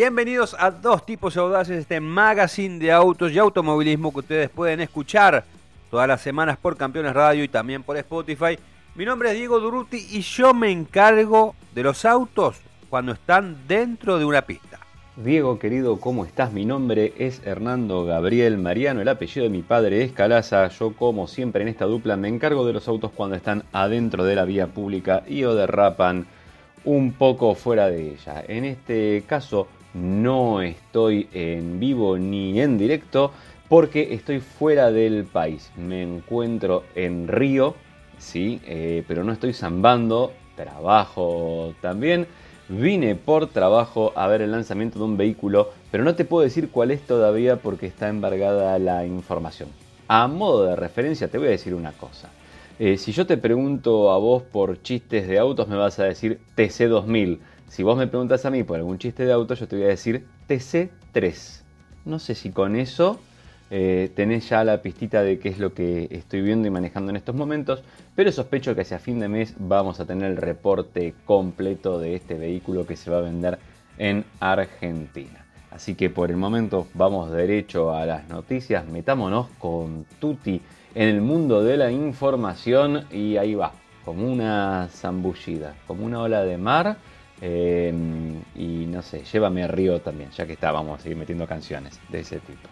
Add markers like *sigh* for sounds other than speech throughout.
Bienvenidos a Dos Tipos Audaces, este magazine de autos y automovilismo que ustedes pueden escuchar todas las semanas por Campeones Radio y también por Spotify. Mi nombre es Diego Duruti y yo me encargo de los autos cuando están dentro de una pista. Diego querido, ¿cómo estás? Mi nombre es Hernando Gabriel Mariano, el apellido de mi padre es Calaza. Yo como siempre en esta dupla me encargo de los autos cuando están adentro de la vía pública y o derrapan un poco fuera de ella. En este caso no estoy en vivo ni en directo porque estoy fuera del país. Me encuentro en Río, sí, eh, pero no estoy zambando, trabajo también. Vine por trabajo a ver el lanzamiento de un vehículo, pero no te puedo decir cuál es todavía porque está embargada la información. A modo de referencia te voy a decir una cosa. Eh, si yo te pregunto a vos por chistes de autos, me vas a decir TC2000. Si vos me preguntas a mí por algún chiste de autos, yo te voy a decir TC3. No sé si con eso eh, tenés ya la pistita de qué es lo que estoy viendo y manejando en estos momentos, pero sospecho que hacia fin de mes vamos a tener el reporte completo de este vehículo que se va a vender en Argentina. Así que por el momento vamos derecho a las noticias, metámonos con Tuti en el mundo de la información y ahí va, como una zambullida, como una ola de mar. Eh, y no sé, llévame a Río también, ya que estábamos metiendo canciones de ese tipo.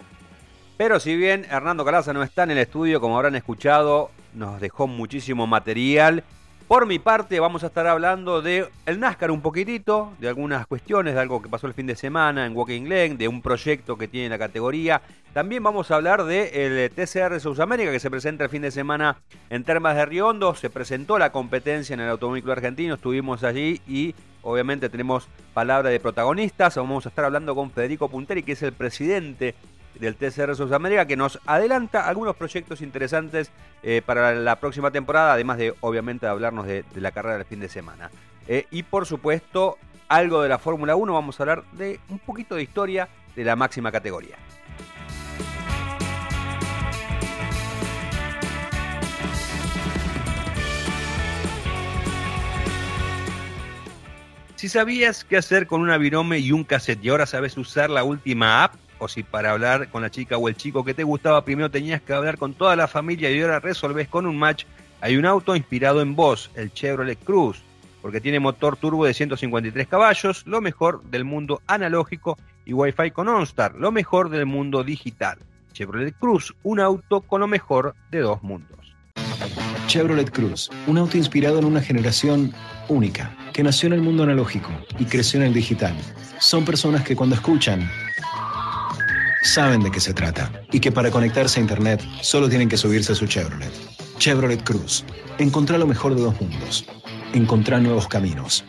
Pero si bien Hernando Calaza no está en el estudio, como habrán escuchado, nos dejó muchísimo material. Por mi parte, vamos a estar hablando de el NASCAR un poquitito, de algunas cuestiones, de algo que pasó el fin de semana en Walking Lane, de un proyecto que tiene la categoría. También vamos a hablar del TCR South America que se presenta el fin de semana en Termas de Riondo. Se presentó la competencia en el Automóvil Argentino, estuvimos allí y obviamente tenemos palabra de protagonistas. Vamos a estar hablando con Federico Punteri, que es el presidente del TCR América que nos adelanta algunos proyectos interesantes eh, para la próxima temporada, además de obviamente hablarnos de, la carrera del fin de semana. Eh, y por supuesto, algo de la Fórmula 1, vamos a hablar de un poquito de historia de la máxima categoría. Si sabías qué hacer con una virome y un cassette y ahora sabes usar la última app, o si para hablar con la chica o el chico que te gustaba primero tenías que hablar con toda la familia y ahora resolves con un match, hay un auto inspirado en vos, el Chevrolet Cruz, porque tiene motor turbo de 153 caballos, lo mejor del mundo analógico y Wi-Fi con OnStar, lo mejor del mundo digital. Chevrolet Cruz, un auto con lo mejor de dos mundos. Chevrolet Cruz, un auto inspirado en una generación única, que nació en el mundo analógico y creció en el digital. Son personas que cuando escuchan saben de qué se trata y que para conectarse a Internet solo tienen que subirse a su Chevrolet. Chevrolet Cruz. Encontrá lo mejor de dos mundos. Encontrá nuevos caminos.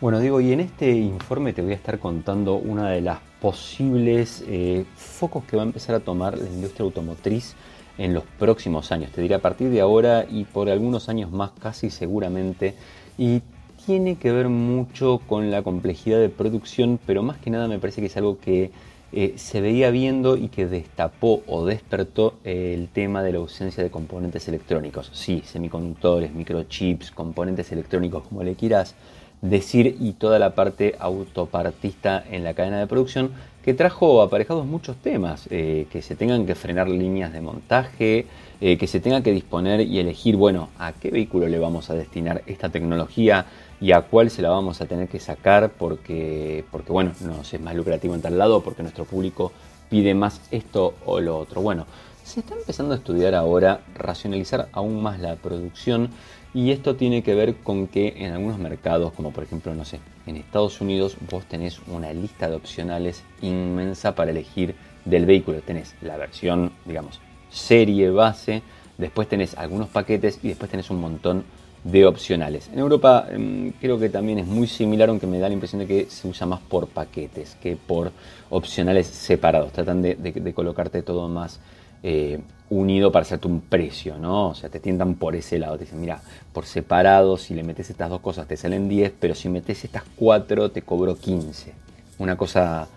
Bueno, digo, y en este informe te voy a estar contando una de las posibles eh, focos que va a empezar a tomar la industria automotriz en los próximos años. Te diré a partir de ahora y por algunos años más casi seguramente. Y tiene que ver mucho con la complejidad de producción, pero más que nada me parece que es algo que eh, se veía viendo y que destapó o despertó eh, el tema de la ausencia de componentes electrónicos. Sí, semiconductores, microchips, componentes electrónicos, como le quieras decir, y toda la parte autopartista en la cadena de producción, que trajo aparejados muchos temas, eh, que se tengan que frenar líneas de montaje, que se tenga que disponer y elegir, bueno, a qué vehículo le vamos a destinar esta tecnología, y a cuál se la vamos a tener que sacar porque, porque bueno, nos es más lucrativo en tal lado, porque nuestro público pide más esto o lo otro. Bueno, se está empezando a estudiar ahora racionalizar aún más la producción y esto tiene que ver con que en algunos mercados, como por ejemplo, no sé, en Estados Unidos vos tenés una lista de opcionales inmensa para elegir del vehículo. Tenés la versión, digamos, serie base, después tenés algunos paquetes y después tenés un montón de opcionales. En Europa em, creo que también es muy similar, aunque me da la impresión de que se usa más por paquetes que por opcionales separados. Tratan de, colocarte todo más eh, unido para hacerte un precio, ¿no? O sea, te tientan por ese lado. Te dicen, mira, por separado, si le metes estas dos cosas te salen 10, pero si metes estas cuatro te cobro 15. Una cosa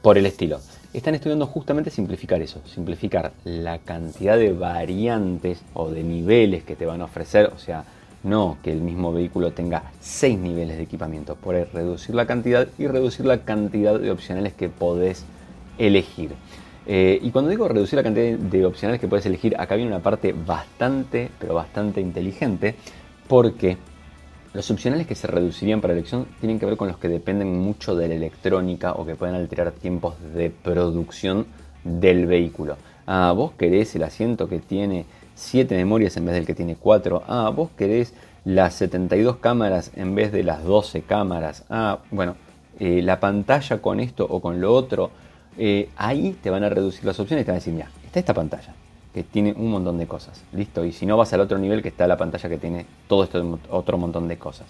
por el estilo. Están estudiando justamente simplificar eso, simplificar la cantidad de variantes o de niveles que te van a ofrecer, o sea, no que el mismo vehículo tenga seis niveles de equipamiento. Por reducir la cantidad y reducir la cantidad de opcionales que podés elegir. Eh, y cuando digo reducir la cantidad de opcionales que puedes elegir, acá viene una parte bastante, pero bastante inteligente, porque los opcionales que se reducirían para elección tienen que ver con los que dependen mucho de la electrónica o que pueden alterar tiempos de producción del vehículo. Ah, vos querés el asiento que tiene 7 memorias en vez del que tiene 4. Ah, vos querés las 72 cámaras en vez de las 12 cámaras. Ah, bueno, eh, la pantalla con esto o con lo otro. Eh, ahí te van a reducir las opciones y te van a decir, mira, está esta pantalla que tiene un montón de cosas. Listo. Y si no vas al otro nivel que está la pantalla que tiene todo esto otro montón de cosas.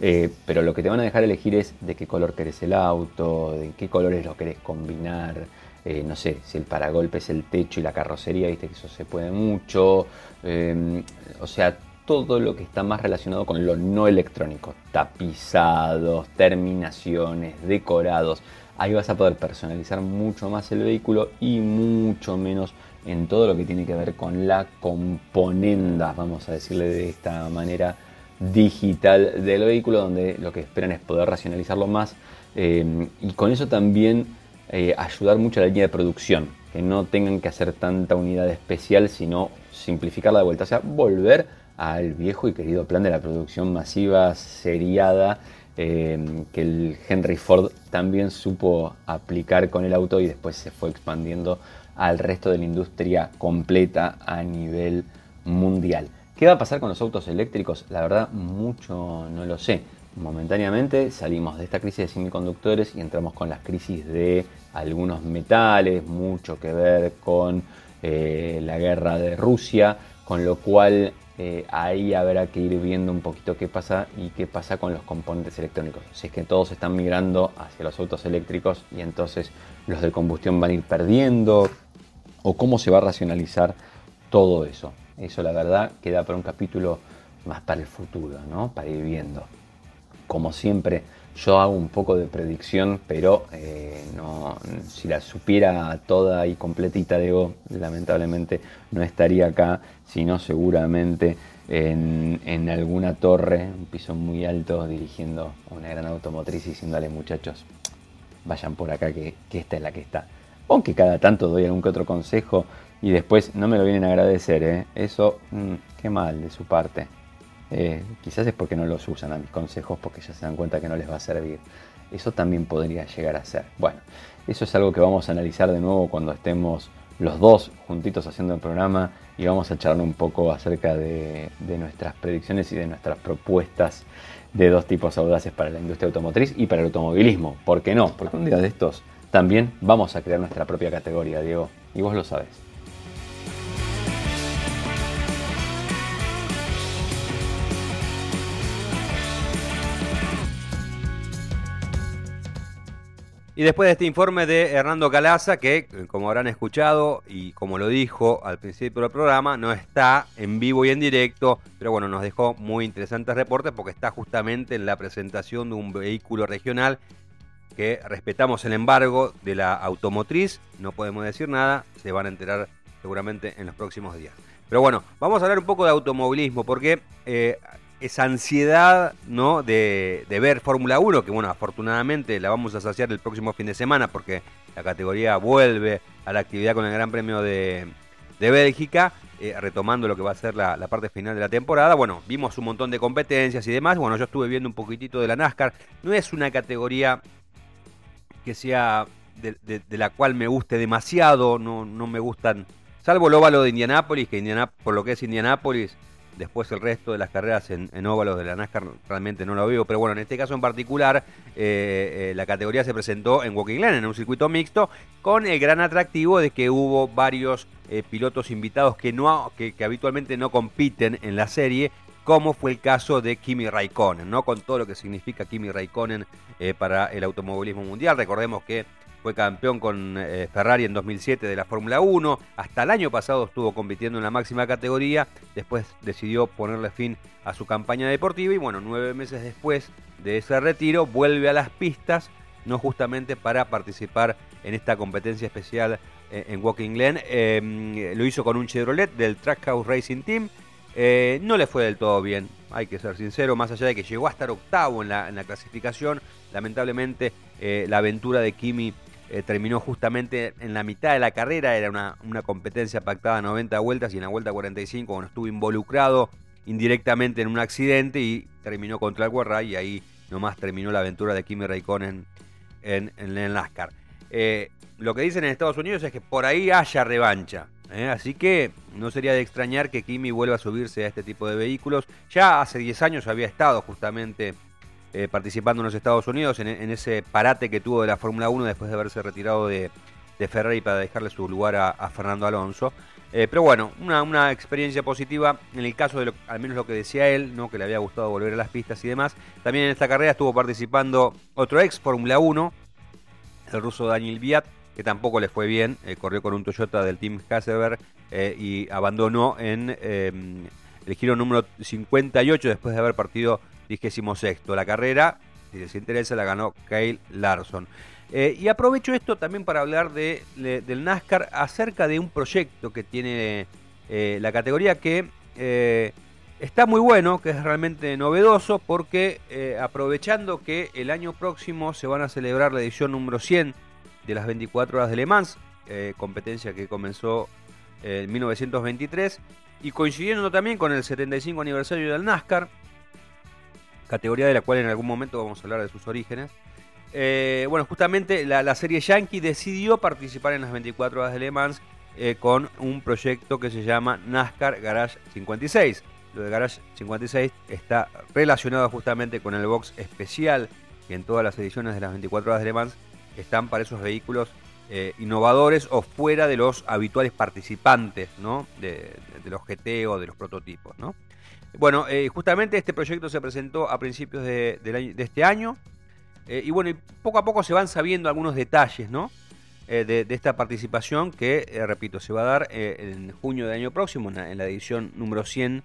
Eh, pero lo que te van a dejar elegir es de qué color querés el auto, de qué colores lo querés combinar, eh, no sé, si el paragolpe es el techo y la carrocería, viste que eso se puede mucho, em, o sea, todo lo que está más relacionado con lo no electrónico, tapizados, terminaciones, decorados, ahí vas a poder personalizar mucho más el vehículo y mucho menos en todo lo que tiene que ver con la componenda, vamos a decirle de esta manera, digital del vehículo, donde lo que esperan es poder racionalizarlo más em, y con eso también eh, ayudar mucho a la línea de producción, que no tengan que hacer tanta unidad especial, sino simplificarla de vuelta, o sea, volver al viejo y querido plan de la producción masiva, seriada, eh, que el Henry Ford también supo aplicar con el auto y después se fue expandiendo al resto de la industria completa a nivel mundial. ¿Qué va a pasar con los autos eléctricos? La verdad, mucho no lo sé momentáneamente salimos de esta crisis de semiconductores y entramos con las crisis de algunos metales, mucho que ver con eh, la guerra de Rusia, con lo cual eh, ahí habrá que ir viendo un poquito qué pasa y qué pasa con los componentes electrónicos. Si es que todos están migrando hacia los autos eléctricos y entonces los de combustión van a ir perdiendo, o cómo se va a racionalizar todo eso. Eso la verdad queda para un capítulo más para el futuro, ¿no? Para ir viendo como siempre, yo hago un poco de predicción, pero eh, no, si la supiera toda y completita, digo, lamentablemente no estaría acá, sino seguramente en, alguna torre, un piso muy alto, dirigiendo una gran automotriz y diciéndole muchachos, vayan por acá que, esta es la que está. Aunque cada tanto doy algún que otro consejo y después no me lo vienen a agradecer, ¿eh? eso, mm, qué mal de su parte. Eh, quizás es porque no los usan a mis consejos porque ya se dan cuenta que no les va a servir. Eso también podría llegar a ser. Bueno, eso es algo que vamos a analizar de nuevo cuando estemos los dos juntitos haciendo el programa y vamos a charlar un poco acerca de, nuestras predicciones y de nuestras propuestas de dos tipos audaces para la industria automotriz y para el automovilismo. ¿Por qué no? Porque un día de estos también vamos a crear nuestra propia categoría, Diego, y vos lo sabes. Y después de este informe de Hernando Calaza, que como habrán escuchado y como lo dijo al principio del programa, no está en vivo y en directo, pero bueno, nos dejó muy interesantes reportes porque está justamente en la presentación de un vehículo regional que respetamos el embargo de la automotriz, no podemos decir nada, se van a enterar seguramente en los próximos días. Pero bueno, vamos a hablar un poco de automovilismo porque eh, esa ansiedad ¿no? de, ver Fórmula 1, que bueno, afortunadamente la vamos a saciar el próximo fin de semana porque la categoría vuelve a la actividad con el Gran Premio de, Bélgica, eh, retomando lo que va a ser la, parte final de la temporada. Bueno, vimos un montón de competencias y demás. Bueno, yo estuve viendo un poquitito de la NASCAR. No es una categoría que sea de, la cual me guste demasiado, no, no me gustan, salvo el óvalo de Indianápolis, que Indianápolis, por lo que es Indianápolis Después el resto de las carreras en, óvalos de la NASCAR realmente no lo veo. Pero bueno, en este caso en particular, eh, eh, la categoría se presentó en Walking Land, en un circuito mixto, con el gran atractivo de que hubo varios eh, pilotos invitados que, no, que, habitualmente no compiten en la serie, como fue el caso de Kimi Raikkonen, ¿no? Con todo lo que significa Kimi Raikkonen para el automovilismo mundial. Recordemos que fue campeón con eh, Ferrari en 2007 de la Fórmula 1. Hasta el año pasado estuvo compitiendo en la máxima categoría. Después decidió ponerle fin a su campaña deportiva. Y bueno, nueve meses después de ese retiro, vuelve a las pistas. No justamente para participar en esta competencia especial eh, en Walking Glen. Em, lo hizo con un Chevrolet del Trackhouse Racing Team. Eh, no le fue del todo bien. hay que ser sincero, más allá de que llegó a estar octavo en la, clasificación, lamentablemente la aventura de Kimi eh, terminó justamente en la mitad de la carrera, era una, una, competencia pactada a 90 vueltas y en la vuelta 45 cuando estuvo involucrado indirectamente en un accidente y terminó contra el Guarray y ahí nomás terminó la aventura de Kimi Raikkonen en, en, el NASCAR. Eh, lo que dicen en Estados Unidos es que por ahí haya revancha. ¿eh? Así que no sería de extrañar que Kimi vuelva a subirse a este tipo de vehículos. Ya hace 10 años había estado justamente eh, participando en los Estados Unidos, en, ese parate que tuvo de la Fórmula 1 después de haberse retirado de, Ferrari para dejarle su lugar a, Fernando Alonso. Eh, pero bueno, una, experiencia positiva en el caso de al menos lo que decía él, ¿no? que le había gustado volver a las pistas y demás. También en esta carrera estuvo participando otro ex Fórmula 1, el ruso Daniel Viat, que tampoco le fue bien, eh, corrió con un Toyota del Team Hasselberg y abandonó en el giro número 58 después de haber partido sexto. La carrera, si les interesa, la ganó Kyle Larson. Eh, y aprovecho esto también para hablar de, del NASCAR acerca de un proyecto que tiene eh, la categoría que eh, está muy bueno, que es realmente novedoso, porque aprovechando que el año próximo se van a celebrar la edición número 100 de las 24 horas de Le Mans, competencia que comenzó en 1923, y coincidiendo también con el 75 aniversario del NASCAR, categoría de la cual en algún momento vamos a hablar de sus orígenes. Eh, bueno, justamente la, serie Yankee decidió participar en las 24 horas de Le Mans eh, con un proyecto que se llama NASCAR Garage 56. Lo de Garage 56 está relacionado justamente con el box especial que en todas las ediciones de las 24 horas de Le Mans están para esos vehículos eh, innovadores o fuera de los habituales participantes ¿no? de, de los GT o de los prototipos. ¿no? Bueno, eh, justamente este proyecto se presentó a principios de, este año. Eh, y bueno, poco a poco se van sabiendo algunos detalles, ¿no? Eh, de, esta participación que, repito, se va a dar en junio del año próximo, en la, edición número 100.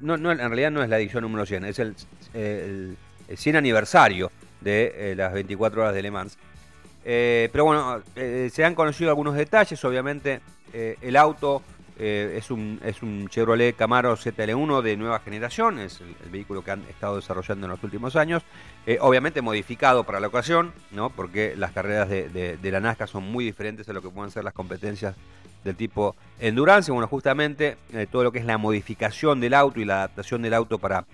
No, no, en realidad no es la edición número 100, es el, el, 100 aniversario de las 24 horas de Le Mans. pero bueno, se han conocido algunos detalles, obviamente el auto eh, es, un, es un Chevrolet Camaro ZL1 de nueva generación, es el, vehículo que han estado desarrollando en los últimos años, eh, obviamente modificado para la ocasión, ¿no? porque las carreras de, la NASCAR son muy diferentes a lo que pueden ser las competencias del tipo Endurance. Bueno, justamente eh, todo lo que es la modificación del auto y la adaptación del auto para,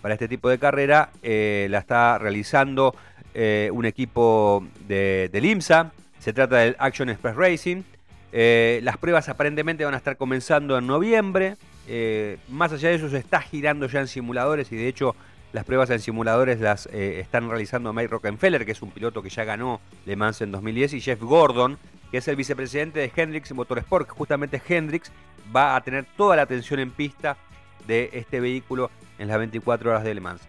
para este tipo de carrera la está realizando un equipo de, del IMSA, se trata del Action Express Racing. Eh, las pruebas aparentemente van a estar comenzando en noviembre. Eh, más allá de eso, se está girando ya en simuladores y de hecho las pruebas en simuladores las eh, están realizando Mike Rockefeller, que es un piloto que ya ganó Le Mans en 2010, y Jeff Gordon, que es el vicepresidente de Hendrix Motorsport, justamente Hendrix va a tener toda la atención en pista de este vehículo en las 24 horas de Le Mans.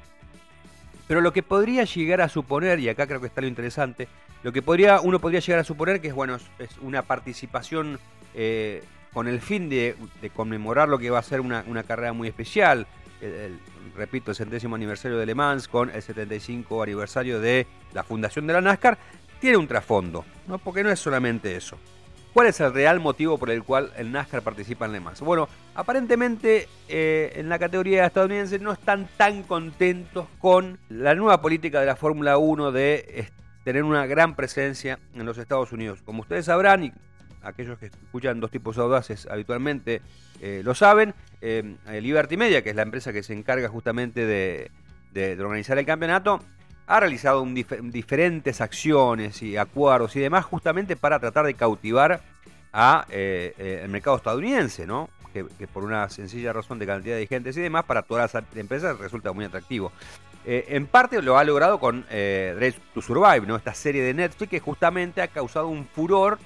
Pero lo que podría llegar a suponer, y acá creo que está lo interesante, lo que podría, uno podría llegar a suponer que es, bueno, es una participación eh, con el fin de, conmemorar lo que va a ser una, carrera muy especial. repito, el centésimo aniversario de Le Mans con el 75 aniversario de la fundación de la NASCAR, tiene un trasfondo, ¿no? porque no es solamente eso. ¿Cuál es el real motivo por el cual el NASCAR participa en Le Mans? Bueno, aparentemente eh, en la categoría estadounidense no están tan contentos con la nueva política de la Fórmula 1 de tener una gran presencia en los Estados Unidos. Como ustedes sabrán, y aquellos que escuchan dos tipos audaces habitualmente eh, lo saben, eh, Liberty Media, que es la empresa que se encarga justamente de, organizar el campeonato, ha realizado diferentes acciones y acuerdos y demás justamente para tratar de cautivar a eh, el mercado estadounidense, ¿no? Que, que, por una sencilla razón de cantidad de gente y demás, para todas las empresas resulta muy atractivo. Eh, en parte lo ha logrado con eh, to Survive, ¿no? esta serie de Netflix que justamente ha causado un furor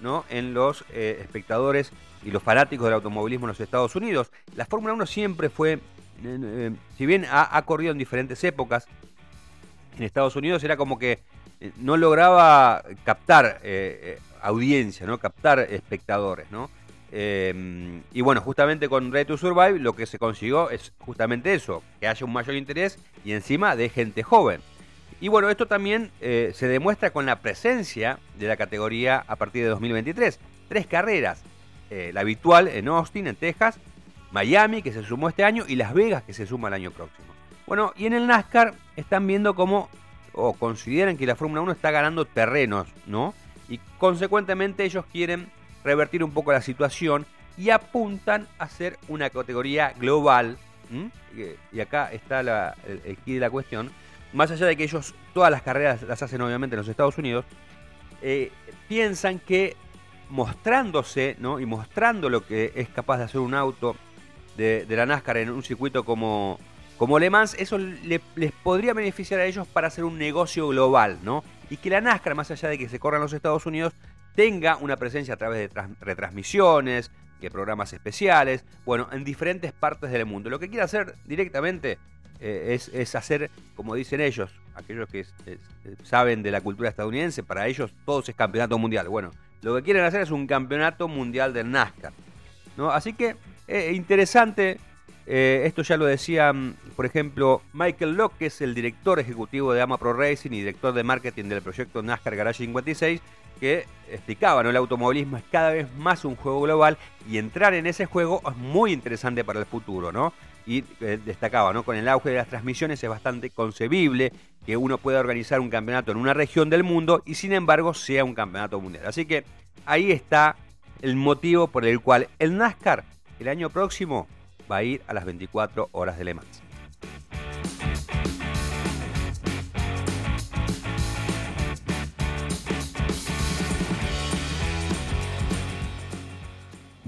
¿no? en los eh, espectadores y los fanáticos del automovilismo en los Estados Unidos. La Fórmula 1 siempre fue, si bien ha, corrido en diferentes épocas, en Estados Unidos era como que no lograba captar audiencia, ¿no? captar espectadores. ¿no? Em, y bueno, justamente con Ready to Survive lo que se consiguió es justamente eso, que haya un mayor interés y encima de gente joven. Y bueno, esto también eh, se demuestra con la presencia de la categoría a partir de 2023. Tres carreras, eh, la habitual en Austin, en Texas, Miami, que se sumó este año, y Las Vegas, que se suma el año próximo. Bueno, y en el NASCAR están viendo cómo, o consideran que la Fórmula 1 está ganando terrenos, ¿no? Y consecuentemente ellos quieren revertir un poco la situación y apuntan a hacer una categoría global. Y acá está el, el key de la cuestión. Más allá de que ellos todas las carreras las hacen obviamente en los Estados Unidos, eh, piensan que mostrándose ¿no? y mostrando lo que es capaz de hacer un auto de, la NASCAR en un circuito como, como Le Mans, eso les podría beneficiar a ellos para hacer un negocio global, ¿no? Y que la NASCAR, más allá de que se corra en los Estados Unidos, tenga una presencia a través de retransmisiones, de programas especiales, bueno, en diferentes partes del mundo. Lo que quiere hacer directamente eh, es, hacer, como dicen ellos, aquellos que saben de la cultura estadounidense, para ellos todo es campeonato mundial. Bueno, lo que quieren hacer es un campeonato mundial del NASCAR. ¿no? Así que eh, interesante, eh, esto ya lo decía, mm, por ejemplo, Michael Locke, que es el director ejecutivo de AMA Pro Racing y director de marketing del proyecto NASCAR Garage 56, que explicaba, ¿no? El automovilismo es cada vez más un juego global y entrar en ese juego es muy interesante para el futuro, ¿no? y eh, destacaba, ¿no? Con el auge de las transmisiones es bastante concebible que uno pueda organizar un campeonato en una región del mundo y sin embargo sea un campeonato mundial. Así que ahí está el motivo por el cual el NASCAR el año próximo va a ir a las 24 horas de Le Mans.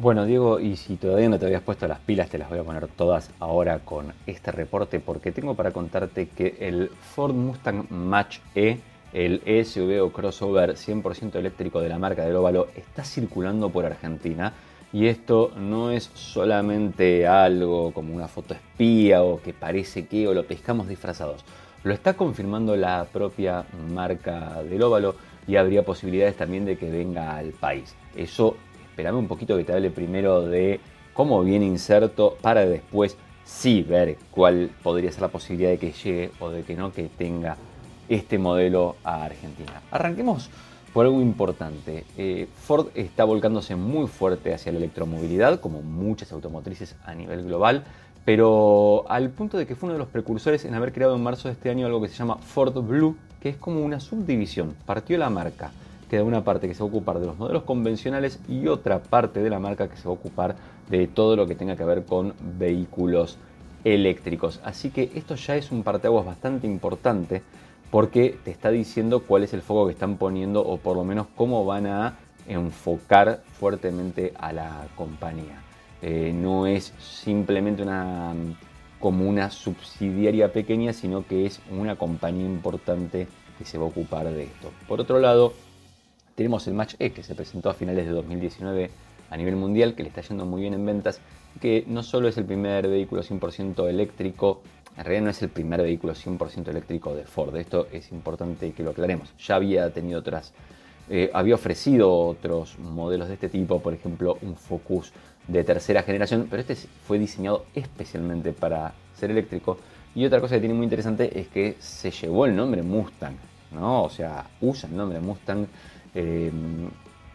Bueno, Diego, y si todavía no te habías puesto las pilas, te las voy a poner todas ahora con este reporte, porque tengo para contarte que el Ford Mustang Match E, el SUV o crossover 100% eléctrico de la marca del óvalo, está circulando por Argentina. Y esto no es solamente algo como una foto espía o que parece que o lo pescamos disfrazados. Lo está confirmando la propia marca del óvalo y habría posibilidades también de que venga al país. Eso espérame un poquito que te hable primero de cómo viene inserto para después sí ver cuál podría ser la posibilidad de que llegue o de que no, que tenga este modelo a Argentina. Arranquemos por algo importante. Eh, Ford está volcándose muy fuerte hacia la electromovilidad, como muchas automotrices a nivel global, pero al punto de que fue uno de los precursores en haber creado en marzo de este año algo que se llama Ford Blue, que es como una subdivisión, partió la marca queda una parte que se va a ocupar de los modelos convencionales y otra parte de la marca que se va a ocupar de todo lo que tenga que ver con vehículos eléctricos. Así que esto ya es un parteaguas bastante importante porque te está diciendo cuál es el foco que están poniendo o por lo menos cómo van a enfocar fuertemente a la compañía. Eh, no es simplemente una como una subsidiaria pequeña, sino que es una compañía importante que se va a ocupar de esto. Por otro lado, tenemos el Match E que se presentó a finales de 2019 a nivel mundial, que le está yendo muy bien en ventas, que no solo es el primer vehículo 100% eléctrico, en realidad no es el primer vehículo 100% eléctrico de Ford, esto es importante que lo aclaremos. Ya había tenido otras, eh, había ofrecido otros modelos de este tipo, por ejemplo un Focus de tercera generación, pero este fue diseñado especialmente para ser eléctrico. Y otra cosa que tiene muy interesante es que se llevó el nombre Mustang, ¿no? O sea, usa el nombre Mustang eh,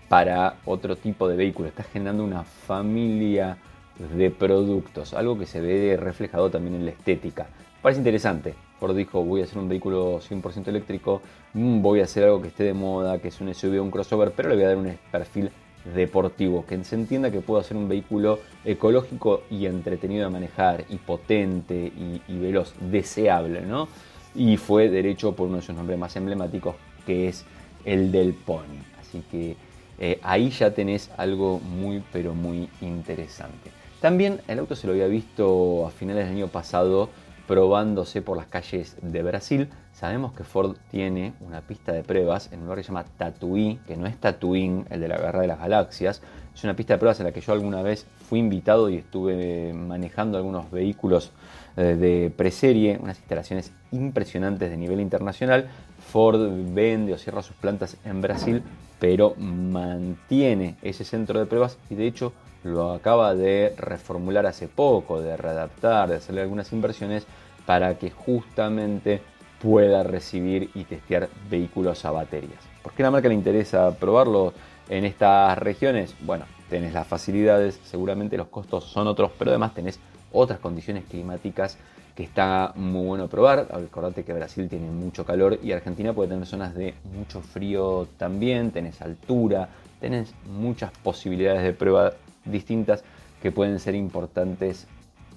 para otro tipo de vehículo. Está generando una familia de productos, algo que se ve reflejado también en la estética. Parece interesante. Ford dijo, voy a hacer un vehículo 100% eléctrico, mm, voy a hacer algo que esté de moda, que es un SUV o un crossover, pero le voy a dar un perfil deportivo, que se entienda que puedo hacer un vehículo ecológico y entretenido de manejar, y potente y, veloz, deseable, ¿no? Y fue derecho por uno de sus nombres más emblemáticos, que es el del pony. Así que eh, ahí ya tenés algo muy pero muy interesante. También el auto se lo había visto a finales del año pasado probándose por las calles de Brasil. Sabemos que Ford tiene una pista de pruebas en un lugar que se llama Tatooine, que no es Tatooine, el de la Guerra de las Galaxias. Es una pista de pruebas en la que yo alguna vez fui invitado y estuve manejando algunos vehículos eh, de preserie, unas instalaciones impresionantes de nivel internacional. Ford vende o cierra sus plantas en Brasil, pero mantiene ese centro de pruebas y de hecho lo acaba de reformular hace poco, de readaptar, de hacerle algunas inversiones para que justamente pueda recibir y testear vehículos a baterías. ¿Por qué la marca le interesa probarlo en estas regiones? Bueno, tenés las facilidades, seguramente los costos son otros, pero además tenés otras condiciones climáticas que está muy bueno probar. Acordate que Brasil tiene mucho calor y Argentina puede tener zonas de mucho frío también, tenés altura, tenés muchas posibilidades de prueba distintas que pueden ser importantes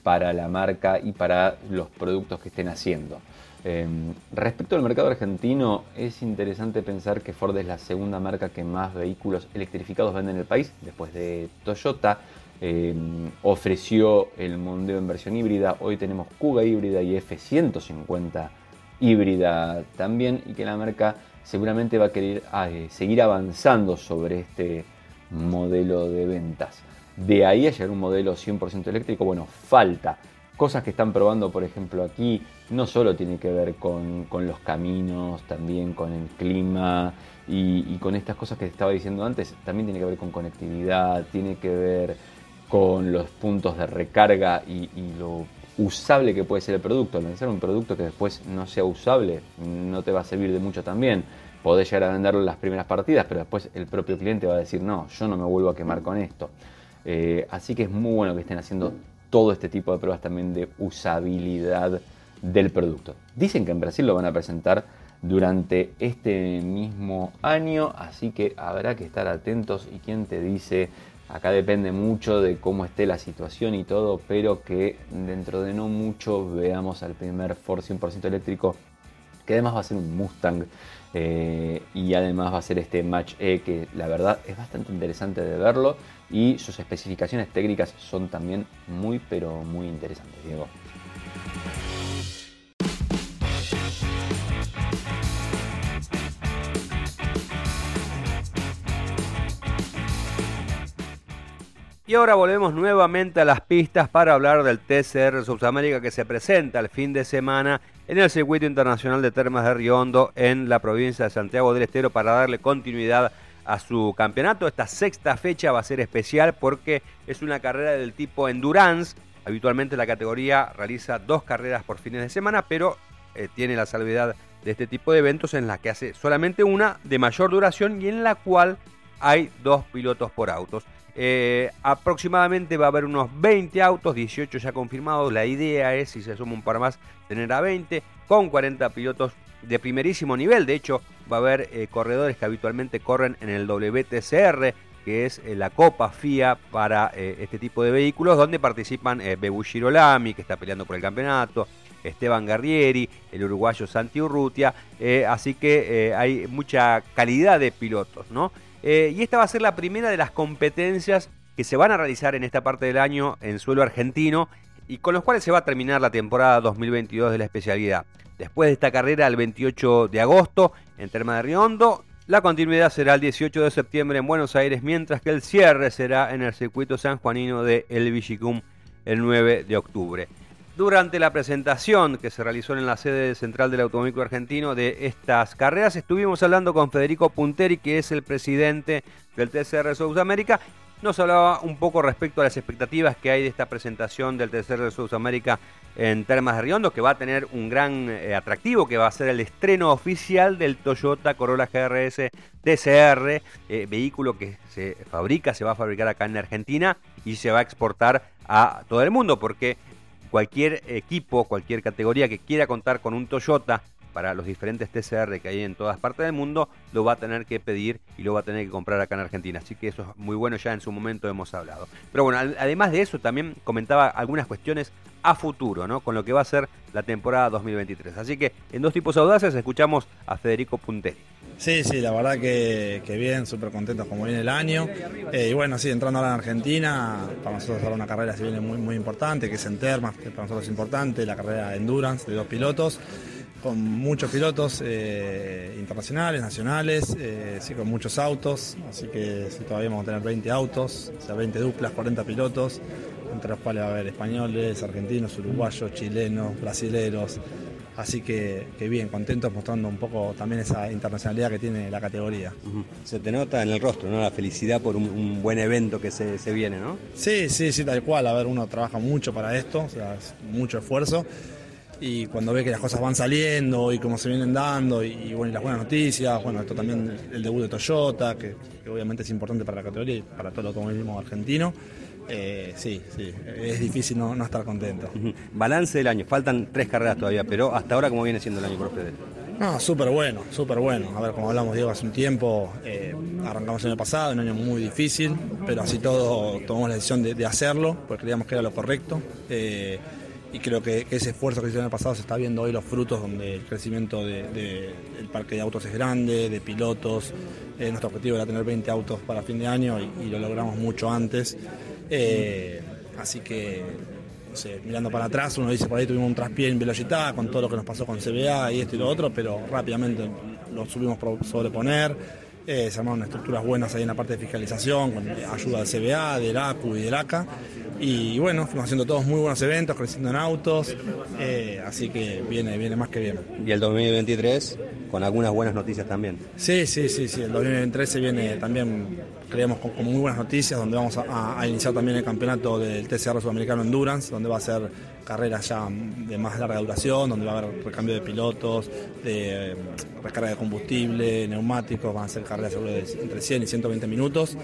para la marca y para los productos que estén haciendo. Em, respecto al mercado argentino, es interesante pensar que Ford es la segunda marca que más vehículos electrificados vende en el país, después de Toyota. Em, ofreció el Mondeo en versión híbrida, hoy tenemos Kuga híbrida y F150 híbrida también, y que la marca seguramente va a querer eh, seguir avanzando sobre este modelo de ventas. De ahí a llegar a un modelo 100% eléctrico, bueno, falta. Cosas que están probando, por ejemplo, aquí, no solo tiene que ver con, los caminos, también con el clima y, con estas cosas que estaba diciendo antes, también tiene que ver con conectividad, tiene que ver con los puntos de recarga y, lo usable que puede ser el producto. Lanzar un producto que después no sea usable no te va a servir de mucho también. Podés llegar a venderlo en las primeras partidas, pero después el propio cliente va a decir, no, yo no me vuelvo a quemar con esto. Eh, así que es muy bueno que estén haciendo todo este tipo de pruebas también de usabilidad del producto. Dicen que en Brasil lo van a presentar durante este mismo año, así que habrá que estar atentos y quién te dice, acá depende mucho de cómo esté la situación y todo, pero que dentro de no mucho veamos al primer Ford 100% eléctrico, que además va a ser un Mustang eh, y además va a ser este Match E que la verdad es bastante interesante de verlo y sus especificaciones técnicas son también muy pero muy interesantes, Diego. Y ahora volvemos nuevamente a las pistas para hablar del TCR Sudamérica que se presenta el fin de semana en el Circuito Internacional de Termas de Riondo en la provincia de Santiago del Estero para darle continuidad a su campeonato. Esta sexta fecha va a ser especial porque es una carrera del tipo endurance. Habitualmente la categoría realiza dos carreras por fines de semana, pero eh, tiene la salvedad de este tipo de eventos en la que hace solamente una de mayor duración y en la cual hay dos pilotos por autos. Eh, aproximadamente va a haber unos 20 autos, 18 ya confirmados. La idea es, si se suma un par más, tener a 20 con 40 pilotos de primerísimo nivel. De hecho, va a haber eh, corredores que habitualmente corren en el WTCR, que es eh, la Copa FIA para este tipo de vehículos, donde participan Bebu Girolami, que está peleando por el campeonato, Esteban Garrieri, el uruguayo Santi Urrutia. así que hay mucha calidad de pilotos, ¿no? Eh, y esta va a ser la primera de las competencias que se van a realizar en esta parte del año en suelo argentino y con los cuales se va a terminar la temporada 2022 de la especialidad. Después de esta carrera, el 28 de agosto, en Terma de Riondo, la continuidad será el 18 de septiembre en Buenos Aires, mientras que el cierre será en el circuito sanjuanino de El Villicum el 9 de octubre. Durante la presentación que se realizó en la sede central del Automóvil Argentino de estas carreras, estuvimos hablando con Federico Punteri, que es el presidente del TCR Sudamérica. Nos hablaba un poco respecto a las expectativas que hay de esta presentación del TCR Sudamérica en Termas de Riondo, que va a tener un gran eh, atractivo, que va a ser el estreno oficial del Toyota Corolla GRS TCR, eh, vehículo que se fabrica, se va a fabricar acá en Argentina y se va a exportar a todo el mundo, porque cualquier equipo, cualquier categoría que quiera contar con un Toyota para los diferentes TCR que hay en todas partes del mundo, lo va a tener que pedir y lo va a tener que comprar acá en Argentina. Así que eso es muy bueno, ya en su momento hemos hablado. Pero bueno, además de eso también comentaba algunas cuestiones a futuro, ¿no? Con lo que va a ser la temporada 2023. Así que en dos tipos audaces escuchamos a Federico Punteri. Sí, sí, la verdad que, bien, súper contentos como viene el año. Eh, y bueno, sí, entrando ahora en Argentina, para nosotros ahora una carrera se viene muy, muy importante, que es en Termas, que para nosotros es importante, la carrera de Endurance de dos pilotos, con muchos pilotos eh, internacionales, nacionales, eh, sí, con muchos autos, así que sí, todavía vamos a tener 20 autos, o sea, 20 duplas, 40 pilotos, entre los cuales va a haber españoles, argentinos, uruguayos, chilenos, brasileros. Así que, bien, contentos mostrando un poco también esa internacionalidad que tiene la categoría. Se te nota en el rostro, ¿no? La felicidad por un, buen evento que se, viene, ¿no? Sí, sí, sí, tal cual. A ver, uno trabaja mucho para esto, o sea, es mucho esfuerzo. Y cuando ve que las cosas van saliendo y cómo se vienen dando y, bueno, y las buenas noticias, bueno, esto también el debut de Toyota, que, obviamente es importante para la categoría y para todo el automovilismo argentino. Eh, sí, sí, es difícil no, estar contento. Balance del año, faltan tres carreras todavía, pero hasta ahora, ¿cómo viene siendo el año por ustedes? No, súper bueno, súper bueno. A ver, como hablamos, Diego, hace un tiempo, eh, arrancamos el año pasado, un año muy difícil, pero así todo tomamos la decisión de, hacerlo, porque creíamos que era lo correcto. Eh, y creo que, ese esfuerzo que hicieron el pasado se está viendo hoy los frutos, donde el crecimiento del parque de autos es grande, de pilotos. Eh, nuestro objetivo era tener 20 autos para fin de año y, lo logramos mucho antes. Eh, así que, mirando para atrás, uno dice por ahí tuvimos un traspié en velocidad con todo lo que nos pasó con CBA y esto y lo otro, pero rápidamente lo subimos sobreponer. Eh, se armaron estructuras buenas ahí en la parte de fiscalización, con ayuda del CBA, del ACU y del ACA. Y bueno, fuimos haciendo todos muy buenos eventos, creciendo en autos, eh, así que viene, viene más que bien. ¿Y el 2023 con algunas buenas noticias también? Sí, sí, sí, sí, el 2023 se viene también, creemos, con, muy buenas noticias, donde vamos a, iniciar también el campeonato del TCR Sudamericano Endurance, donde va a ser carreras ya de más larga duración, donde va a haber recambio de pilotos, de eh, recarga de combustible, neumáticos, van a ser carreras de entre 100 y 120 minutos.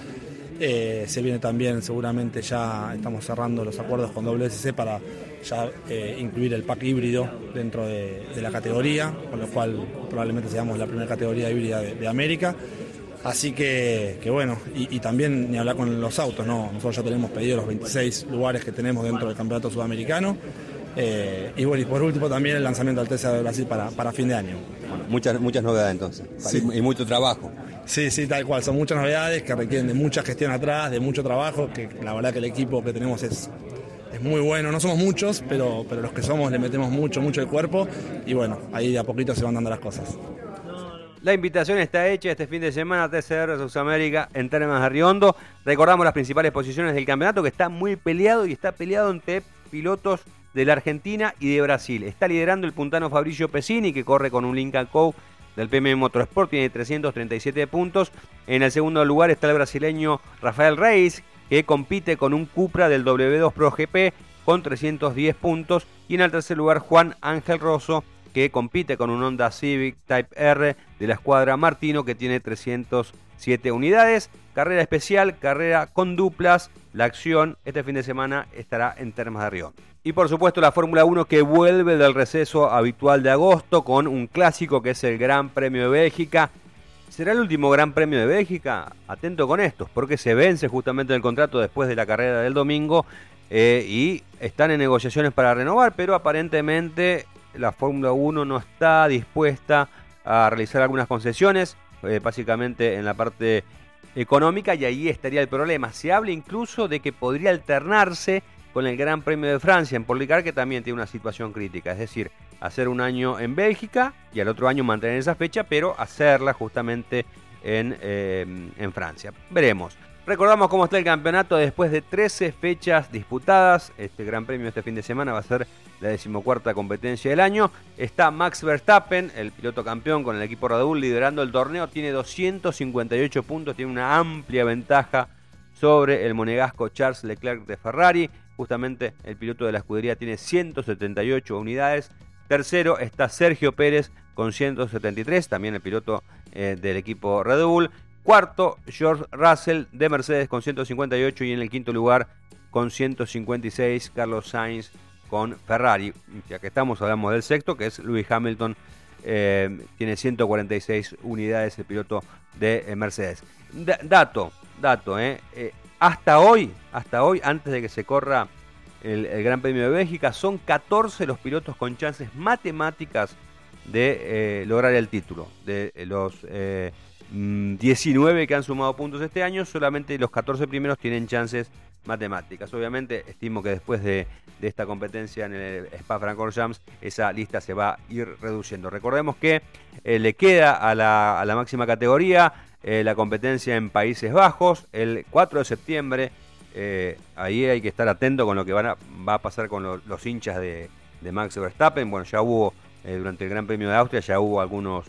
Eh, se viene también, seguramente ya estamos cerrando los acuerdos con WSC para ya eh, incluir el pack híbrido dentro de, la categoría, con lo cual probablemente seamos la primera categoría híbrida de, América. Así que, bueno, y, también ni hablar con los autos, ¿no? Nosotros ya tenemos pedido los 26 lugares que tenemos dentro del campeonato sudamericano. Eh, y bueno, y por último también el lanzamiento del TCA de Brasil para, para fin de año. muchas, muchas novedades entonces, y mucho trabajo. Sí, sí, tal cual. Son muchas novedades que requieren de mucha gestión atrás, de mucho trabajo, que la verdad que el equipo que tenemos es, es muy bueno. No somos muchos, pero, pero los que somos le metemos mucho, mucho el cuerpo y bueno, ahí de a poquito se van dando las cosas. La invitación está hecha este fin de semana a TCR Sudamérica en Termas de Riondo. Recordamos las principales posiciones del campeonato que está muy peleado y está peleado entre pilotos de la Argentina y de Brasil. Está liderando el puntano Fabricio Pesini que corre con un Lincoln Co del PM Motorsport, tiene 337 puntos. En el segundo lugar está el brasileño Rafael Reis, que compite con un Cupra del W2 Pro GP con 310 puntos. Y en el tercer lugar Juan Ángel Rosso, que compite con un Honda Civic Type R de la escuadra Martino, que tiene 307 unidades. Carrera especial, carrera con duplas. La acción este fin de semana estará en Termas de Río. Y por supuesto la Fórmula 1 que vuelve del receso habitual de agosto con un clásico que es el Gran Premio de Bélgica. ¿Será el último Gran Premio de Bélgica? Atento con esto, porque se vence justamente el contrato después de la carrera del domingo eh, y están en negociaciones para renovar, pero aparentemente la Fórmula 1 no está dispuesta a realizar algunas concesiones, eh, básicamente en la parte económica, y ahí estaría el problema. Se habla incluso de que podría alternarse con el Gran Premio de Francia en Policar, que también tiene una situación crítica. Es decir, hacer un año en Bélgica y al otro año mantener esa fecha, pero hacerla justamente en, eh, en Francia. Veremos. Recordamos cómo está el campeonato después de 13 fechas disputadas. Este Gran Premio este fin de semana va a ser la decimocuarta competencia del año. Está Max Verstappen, el piloto campeón con el equipo Red Bull, liderando el torneo. Tiene 258 puntos, tiene una amplia ventaja sobre el monegasco Charles Leclerc de Ferrari. Justamente el piloto de la escudería tiene 178 unidades. Tercero está Sergio Pérez con 173, también el piloto eh, del equipo Red Bull. Cuarto, George Russell de Mercedes con 158 y en el quinto lugar con 156 Carlos Sainz con Ferrari. Ya que estamos, hablamos del sexto, que es Lewis Hamilton. Eh, tiene 146 unidades el piloto de eh, Mercedes. dato, dato, eh, hasta hoy, hasta hoy, antes de que se corra el, Gran Premio de Bélgica, son 14 los pilotos con chances matemáticas de lograr el título. De los 19 eh, que han sumado puntos este año, solamente los 14 primeros tienen chances matemáticas. Obviamente, estimo que después de, esta competencia en el Spa Francorchamps, esa lista se va a ir reduciendo. Recordemos que le queda a la, a máxima categoría eh, la competencia en Países Bajos el 4 de septiembre. Eh, ahí hay que estar atento con lo que va a pasar con los hinchas de, Max Verstappen. Bueno, ya hubo eh, durante el Gran Premio de Austria, ya hubo algunos,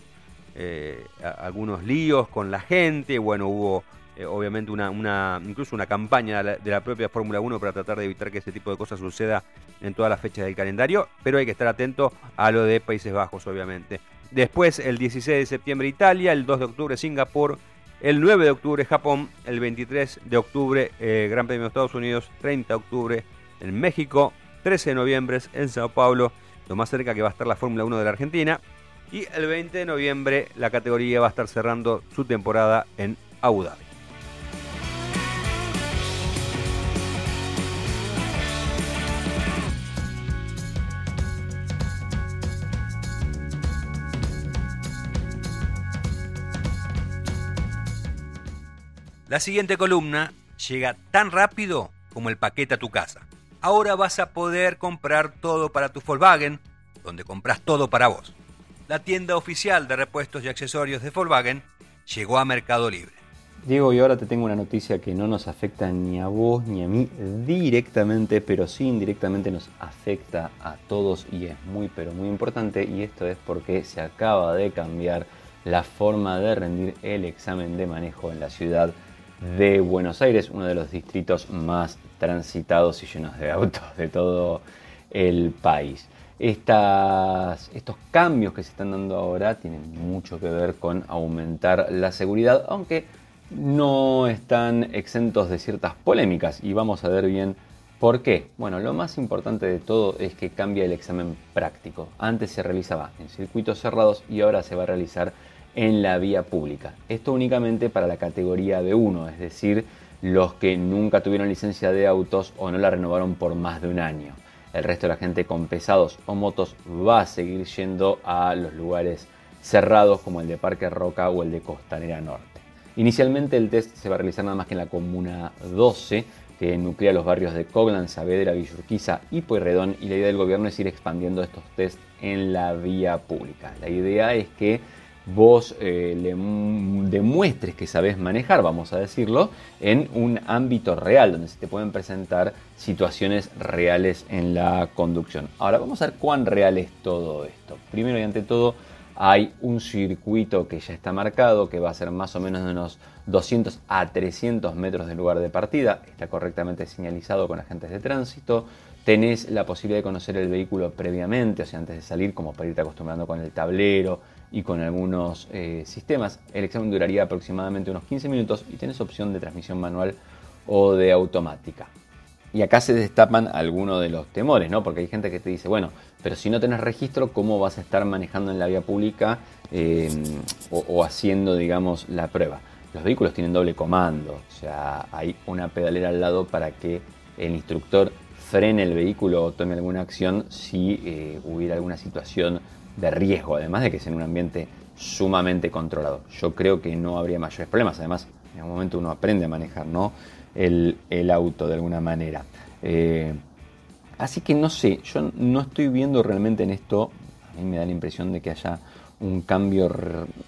algunos líos con la gente. Bueno, hubo eh, obviamente una, una, incluso una campaña de la, propia Fórmula 1 para tratar de evitar que ese tipo de cosas suceda en todas las fechas del calendario, pero hay que estar atento a lo de Países Bajos, obviamente. Después, el 16 de septiembre Italia, el 2 de octubre Singapur, el 9 de octubre Japón, el 23 de octubre eh, Gran Premio de Estados Unidos, 30 de octubre en México, 13 de noviembre en Sao Paulo, lo más cerca que va a estar la Fórmula 1 de la Argentina, y el 20 de noviembre la categoría va a estar cerrando su temporada en Abu Dhabi. La siguiente columna llega tan rápido como el paquete a tu casa. Ahora vas a poder comprar todo para tu Volkswagen, donde compras todo para vos. La tienda oficial de repuestos y accesorios de Volkswagen llegó a Mercado Libre. Diego, y ahora te tengo una noticia que no nos afecta ni a vos ni a mí directamente, pero sí indirectamente nos afecta a todos y es muy, pero muy importante. Y esto es porque se acaba de cambiar la forma de rendir el examen de manejo en la ciudad de Buenos Aires, uno de los distritos más transitados y llenos de autos de todo el país. Estos cambios que se están dando ahora tienen mucho que ver con aumentar la seguridad, aunque no están exentos de ciertas polémicas y vamos a ver bien por qué. Bueno, lo más importante de todo es que cambia el examen práctico. Antes se realizaba en circuitos cerrados y ahora se va a realizar en la vía pública. Esto únicamente para la categoría B1, es decir, los que nunca tuvieron licencia de autos o no la renovaron por más de un año. El resto de la gente con pesados o motos va a seguir yendo a los lugares cerrados como el de Parque Roca o el de Costanera Norte. Inicialmente el test se va a realizar nada más que en la comuna 12, que nuclea los barrios de Coglan, Saavedra, Villurquiza y Pueyrredón y la idea del gobierno es ir expandiendo estos test en la vía pública. La idea es que vos eh, le demuestres que sabes manejar, vamos a decirlo, en un ámbito real, donde se te pueden presentar situaciones reales en la conducción. Ahora vamos a ver cuán real es todo esto. Primero y ante todo, hay un circuito que ya está marcado, que va a ser más o menos de unos 200 a 300 metros del lugar de partida, está correctamente señalizado con agentes de tránsito, tenés la posibilidad de conocer el vehículo previamente, o sea, antes de salir, como para irte acostumbrando con el tablero, y con algunos eh, sistemas. El examen duraría aproximadamente unos 15 minutos y tienes opción de transmisión manual o de automática. Y acá se destapan algunos de los temores, ¿no? Porque hay gente que te dice, bueno, pero si no tenés registro, ¿cómo vas a estar manejando en la vía pública eh, o, haciendo, digamos, la prueba? Los vehículos tienen doble comando, o sea, hay una pedalera al lado para que el instructor frene el vehículo o tome alguna acción si eh, hubiera alguna situación de riesgo, además de que es en un ambiente sumamente controlado. Yo creo que no habría mayores problemas, además en algún momento uno aprende a manejar ¿no? el, auto de alguna manera. Eh, así que no sé, yo no estoy viendo realmente en esto, a mí me da la impresión de que haya un cambio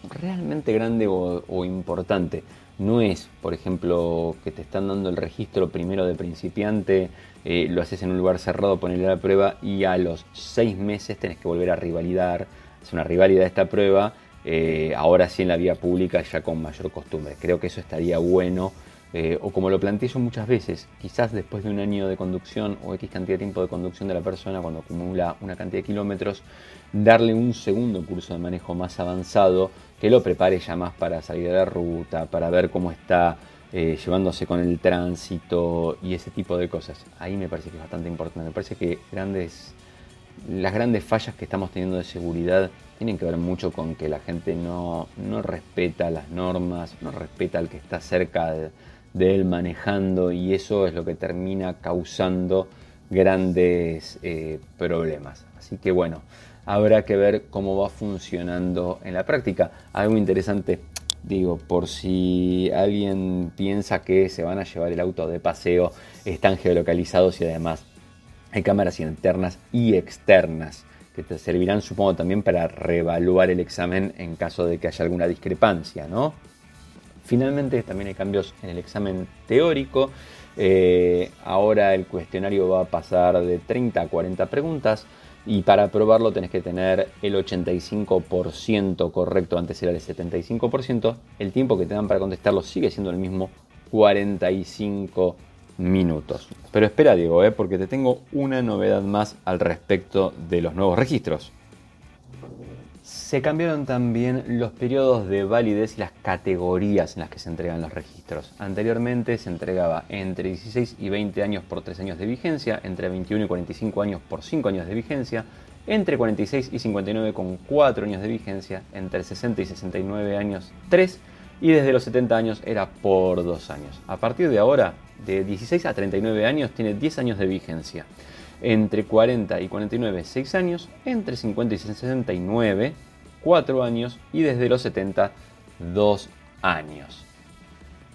realmente grande o, importante. No es, por ejemplo, que te están dando el registro primero de principiante, eh, lo haces en un lugar cerrado, ponerle la prueba y a los seis meses tenés que volver a rivalidar. Es una rivalidad esta prueba, eh, ahora sí en la vía pública ya con mayor costumbre. Creo que eso estaría bueno. Eh, o como lo planteé yo muchas veces, quizás después de un año de conducción o X cantidad de tiempo de conducción de la persona, cuando acumula una cantidad de kilómetros, darle un segundo curso de manejo más avanzado que lo prepare ya más para salir a la ruta, para ver cómo está eh, llevándose con el tránsito y ese tipo de cosas. Ahí me parece que es bastante importante. Me parece que grandes, las grandes fallas que estamos teniendo de seguridad tienen que ver mucho con que la gente no, respeta las normas, no respeta al que está cerca de, él manejando y eso es lo que termina causando grandes eh, problemas. Así que bueno, habrá que ver cómo va funcionando en la práctica. Algo interesante, digo, por si alguien piensa que se van a llevar el auto de paseo, están geolocalizados y además hay cámaras internas y externas que te servirán supongo también para reevaluar el examen en caso de que haya alguna discrepancia, ¿no? Finalmente también hay cambios en el examen teórico. Eh, ahora el cuestionario va a pasar de 30 a 40 preguntas Y para probarlo tenés que tener el 85% correcto, antes era el 75%. El tiempo que te dan para contestarlo sigue siendo el mismo, 45 minutos. Pero espera Diego, ¿eh? porque te tengo una novedad más al respecto de los nuevos registros. Se cambiaron también los periodos de validez y las categorías en las que se entregan los registros. Anteriormente se entregaba entre 16 y 20 años por 3 años de vigencia, entre 21 y 45 años por 5 años de vigencia, entre 46 y 59 con 4 años de vigencia, entre 60 y 69 años 3 y desde los 70 años era por 2 años. A partir de ahora, de 16 a 39 años tiene 10 años de vigencia entre 40 y 49 6 años, entre 50 y 69 4 años y desde los 70 2 años.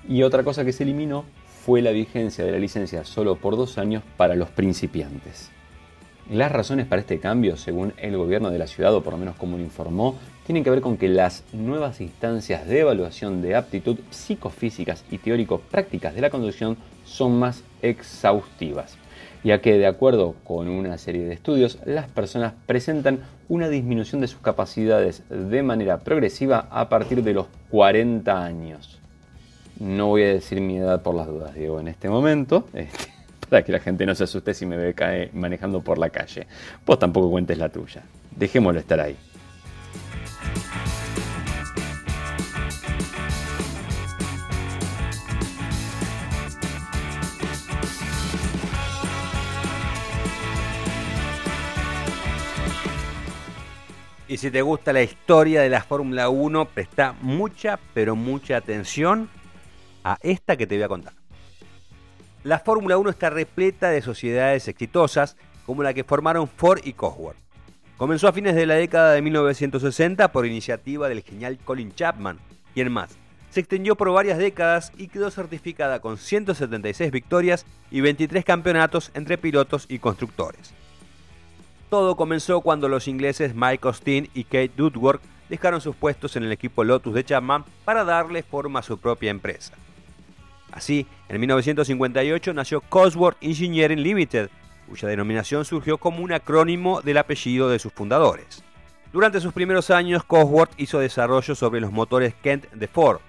Y otra cosa que se eliminó fue la vigencia de la licencia solo por 2 años para los principiantes. Las razones para este cambio, según el gobierno de la ciudad, o por lo menos como lo informó, tienen que ver con que las nuevas instancias de evaluación de aptitud psicofísicas y teórico-prácticas de la conducción son más exhaustivas ya que de acuerdo con una serie de estudios, las personas presentan una disminución de sus capacidades de manera progresiva a partir de los 40 años. No voy a decir mi edad por las dudas, Diego, en este momento, *laughs* este, para que la gente no se asuste si me ve cae manejando por la calle. Vos tampoco cuentes la tuya. Dejémoslo estar ahí. Y si te gusta la historia de la Fórmula 1, presta mucha, pero mucha atención a esta que te voy a contar. La Fórmula 1 está repleta de sociedades exitosas como la que formaron Ford y Cosworth. Comenzó a fines de la década de 1960 por iniciativa del genial Colin Chapman, quien más. Se extendió por varias décadas y quedó certificada con 176 victorias y 23 campeonatos entre pilotos y constructores. Todo comenzó cuando los ingleses Mike Austin y Kate Dudworth dejaron sus puestos en el equipo Lotus de Chapman para darle forma a su propia empresa. Así, en 1958 nació Cosworth Engineering Limited, cuya denominación surgió como un acrónimo del apellido de sus fundadores. Durante sus primeros años, Cosworth hizo desarrollo sobre los motores Kent de Ford,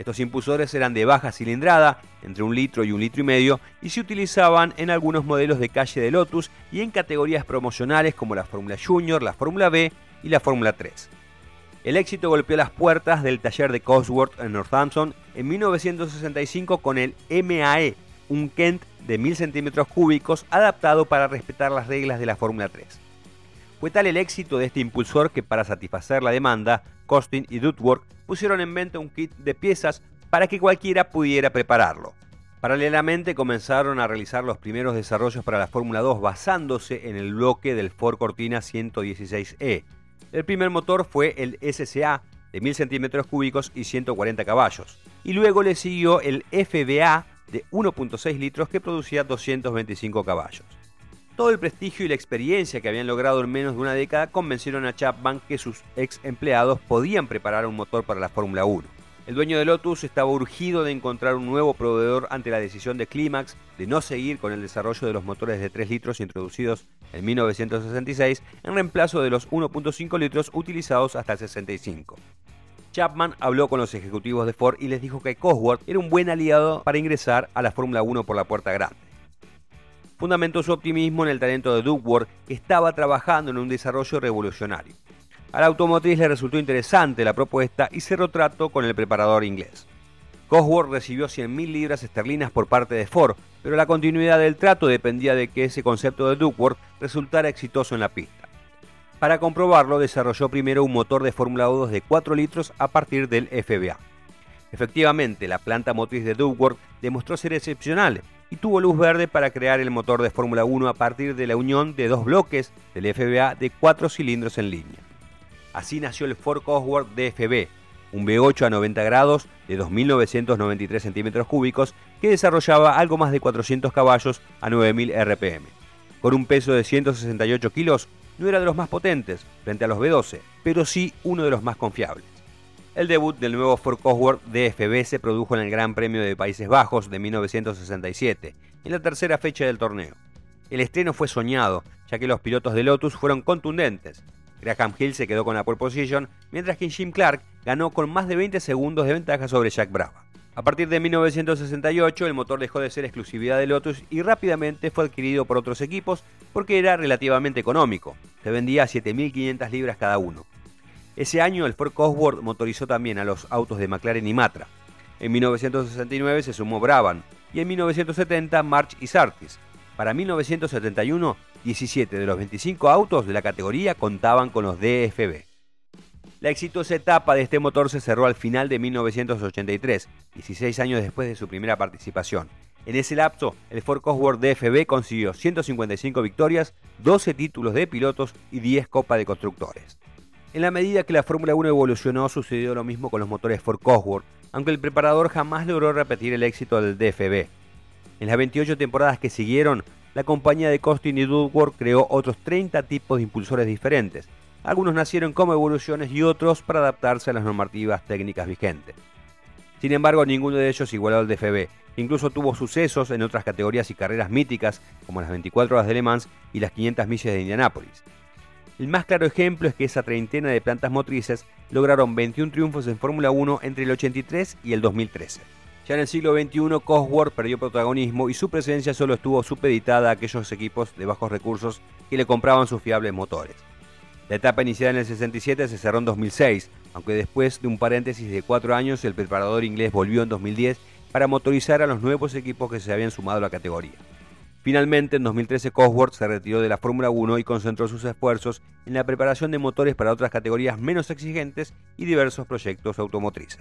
estos impulsores eran de baja cilindrada, entre un litro y un litro y medio, y se utilizaban en algunos modelos de calle de Lotus y en categorías promocionales como la Fórmula Junior, la Fórmula B y la Fórmula 3. El éxito golpeó las puertas del taller de Cosworth en Northampton en 1965 con el MAE, un Kent de 1000 centímetros cúbicos adaptado para respetar las reglas de la Fórmula 3. Fue tal el éxito de este impulsor que para satisfacer la demanda, Costin y Duckworth pusieron en venta un kit de piezas para que cualquiera pudiera prepararlo. Paralelamente comenzaron a realizar los primeros desarrollos para la Fórmula 2 basándose en el bloque del Ford Cortina 116E. El primer motor fue el SCA de 1000 centímetros cúbicos y 140 caballos, y luego le siguió el FBA de 1.6 litros que producía 225 caballos. Todo el prestigio y la experiencia que habían logrado en menos de una década convencieron a Chapman que sus ex empleados podían preparar un motor para la Fórmula 1. El dueño de Lotus estaba urgido de encontrar un nuevo proveedor ante la decisión de Climax de no seguir con el desarrollo de los motores de 3 litros introducidos en 1966 en reemplazo de los 1.5 litros utilizados hasta el 65. Chapman habló con los ejecutivos de Ford y les dijo que Cosworth era un buen aliado para ingresar a la Fórmula 1 por la puerta grande fundamentó su optimismo en el talento de Duckworth, que estaba trabajando en un desarrollo revolucionario. A la automotriz le resultó interesante la propuesta y cerró trato con el preparador inglés. Cosworth recibió 100.000 libras esterlinas por parte de Ford, pero la continuidad del trato dependía de que ese concepto de Duckworth resultara exitoso en la pista. Para comprobarlo, desarrolló primero un motor de Fórmula 2 de 4 litros a partir del FBA. Efectivamente, la planta motriz de Duckworth demostró ser excepcional y tuvo luz verde para crear el motor de Fórmula 1 a partir de la unión de dos bloques del FBA de cuatro cilindros en línea. Así nació el Ford Cosworth DFB, un V8 a 90 grados de 2.993 centímetros cúbicos que desarrollaba algo más de 400 caballos a 9.000 RPM. Con un peso de 168 kilos, no era de los más potentes frente a los V12, pero sí uno de los más confiables. El debut del nuevo Ford Cosworth DFB se produjo en el Gran Premio de Países Bajos de 1967, en la tercera fecha del torneo. El estreno fue soñado, ya que los pilotos de Lotus fueron contundentes. Graham Hill se quedó con la pole position, mientras que Jim Clark ganó con más de 20 segundos de ventaja sobre Jack Brava. A partir de 1968 el motor dejó de ser exclusividad de Lotus y rápidamente fue adquirido por otros equipos porque era relativamente económico. Se vendía a 7.500 libras cada uno. Ese año el Ford Cosworth motorizó también a los autos de McLaren y Matra. En 1969 se sumó Brabham y en 1970 March y Sartis. Para 1971, 17 de los 25 autos de la categoría contaban con los DFB. La exitosa etapa de este motor se cerró al final de 1983, 16 años después de su primera participación. En ese lapso, el Ford Cosworth DFB consiguió 155 victorias, 12 títulos de pilotos y 10 Copas de Constructores. En la medida que la Fórmula 1 evolucionó, sucedió lo mismo con los motores Ford Cosworth, aunque el preparador jamás logró repetir el éxito del DFB. En las 28 temporadas que siguieron, la compañía de Costin y Dudworth creó otros 30 tipos de impulsores diferentes. Algunos nacieron como evoluciones y otros para adaptarse a las normativas técnicas vigentes. Sin embargo, ninguno de ellos igualó al DFB. Incluso tuvo sucesos en otras categorías y carreras míticas, como las 24 horas de Le Mans y las 500 millas de Indianápolis. El más claro ejemplo es que esa treintena de plantas motrices lograron 21 triunfos en Fórmula 1 entre el 83 y el 2013. Ya en el siglo XXI, Cosworth perdió protagonismo y su presencia solo estuvo supeditada a aquellos equipos de bajos recursos que le compraban sus fiables motores. La etapa iniciada en el 67 se cerró en 2006, aunque después de un paréntesis de cuatro años el preparador inglés volvió en 2010 para motorizar a los nuevos equipos que se habían sumado a la categoría. Finalmente, en 2013 Cosworth se retiró de la Fórmula 1 y concentró sus esfuerzos en la preparación de motores para otras categorías menos exigentes y diversos proyectos automotrices.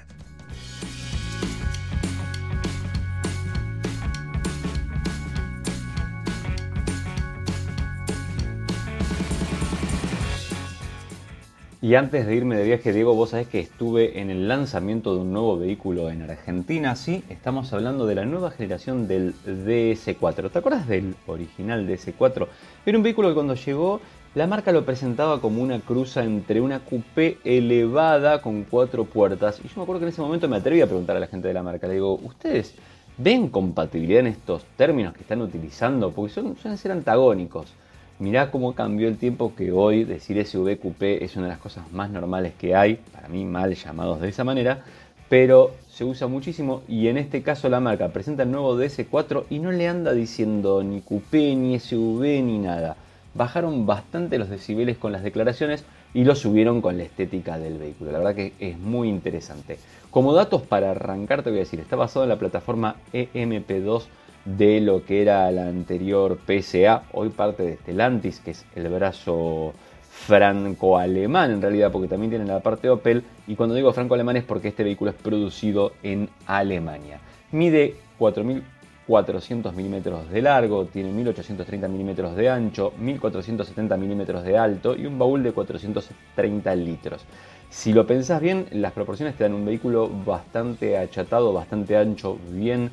Y antes de irme de viaje, Diego, vos sabés que estuve en el lanzamiento de un nuevo vehículo en Argentina. Sí, estamos hablando de la nueva generación del DS4. ¿Te acuerdas del original DS4? Era un vehículo que cuando llegó, la marca lo presentaba como una cruza entre una coupé elevada con cuatro puertas. Y yo me acuerdo que en ese momento me atreví a preguntar a la gente de la marca. Le digo, ¿ustedes ven compatibilidad en estos términos que están utilizando? Porque son, suelen ser antagónicos. Mirá cómo cambió el tiempo que hoy decir SUV es una de las cosas más normales que hay, para mí mal llamados de esa manera, pero se usa muchísimo y en este caso la marca presenta el nuevo DS4 y no le anda diciendo ni coupé, ni SUV, ni nada. Bajaron bastante los decibeles con las declaraciones y lo subieron con la estética del vehículo. La verdad que es muy interesante. Como datos para arrancar te voy a decir, está basado en la plataforma EMP2 de lo que era la anterior PSA, hoy parte de Stellantis, que es el brazo franco-alemán en realidad, porque también tiene la parte Opel, y cuando digo franco-alemán es porque este vehículo es producido en Alemania. Mide 4.400 milímetros de largo, tiene 1.830 milímetros de ancho, 1.470 milímetros de alto y un baúl de 430 litros. Si lo pensás bien, las proporciones te dan un vehículo bastante achatado, bastante ancho, bien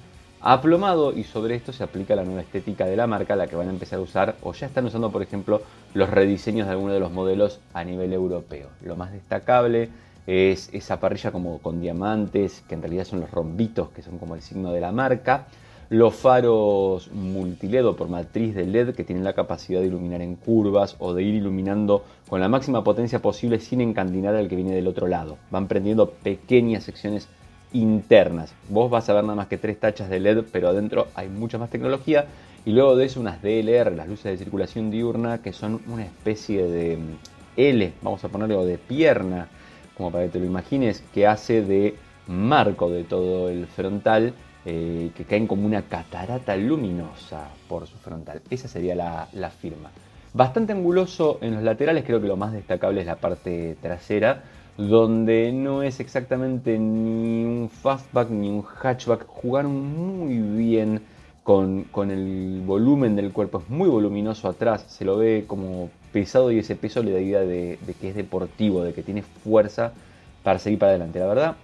aplomado y sobre esto se aplica la nueva estética de la marca, la que van a empezar a usar o ya están usando, por ejemplo, los rediseños de algunos de los modelos a nivel europeo. Lo más destacable es esa parrilla como con diamantes, que en realidad son los rombitos, que son como el signo de la marca. Los faros multiledo por matriz de LED que tienen la capacidad de iluminar en curvas o de ir iluminando con la máxima potencia posible sin encandinar al que viene del otro lado. Van prendiendo pequeñas secciones internas. Vos vas a ver nada más que tres tachas de LED, pero adentro hay mucha más tecnología. Y luego de eso unas DLR, las luces de circulación diurna, que son una especie de mm, L, vamos a ponerlo de pierna, como para que te lo imagines, que hace de marco de todo el frontal, eh, que caen como una catarata luminosa por su frontal. Esa sería la, la firma. Bastante anguloso en los laterales, creo que lo más destacable es la parte trasera, donde no es exactamente ni un fastback ni un hatchback. Jugaron muy bien con, el volumen del cuerpo, es muy voluminoso atrás, se lo ve como pesado y ese peso le da idea de, que es deportivo, de que tiene fuerza para seguir para adelante. La verdad,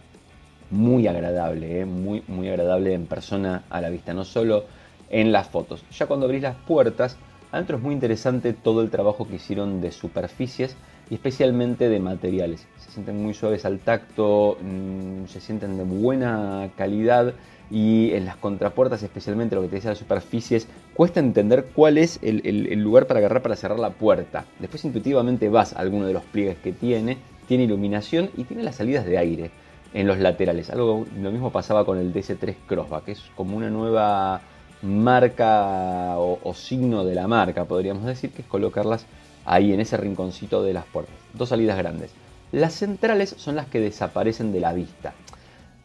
muy agradable, ¿eh? muy, muy agradable en persona a la vista, no solo en las fotos. Ya cuando abrís las puertas, adentro es muy interesante todo el trabajo que hicieron de superficies y especialmente de materiales. Se sienten muy suaves al tacto, mm, se sienten de buena calidad y en las contrapuertas, especialmente lo que te dice las superficies, cuesta entender cuál es el, lugar para agarrar para cerrar la puerta. Después intuitivamente vas a alguno de los pliegues que tiene, tiene iluminación y tiene las salidas de aire en los laterales. Algo lo mismo pasaba con el DS3 Crossback, que es como una nueva marca o, signo de la marca, podríamos decir, que es colocarlas ahí en ese rinconcito de las puertas. Dos salidas grandes. Las centrales son las que desaparecen de la vista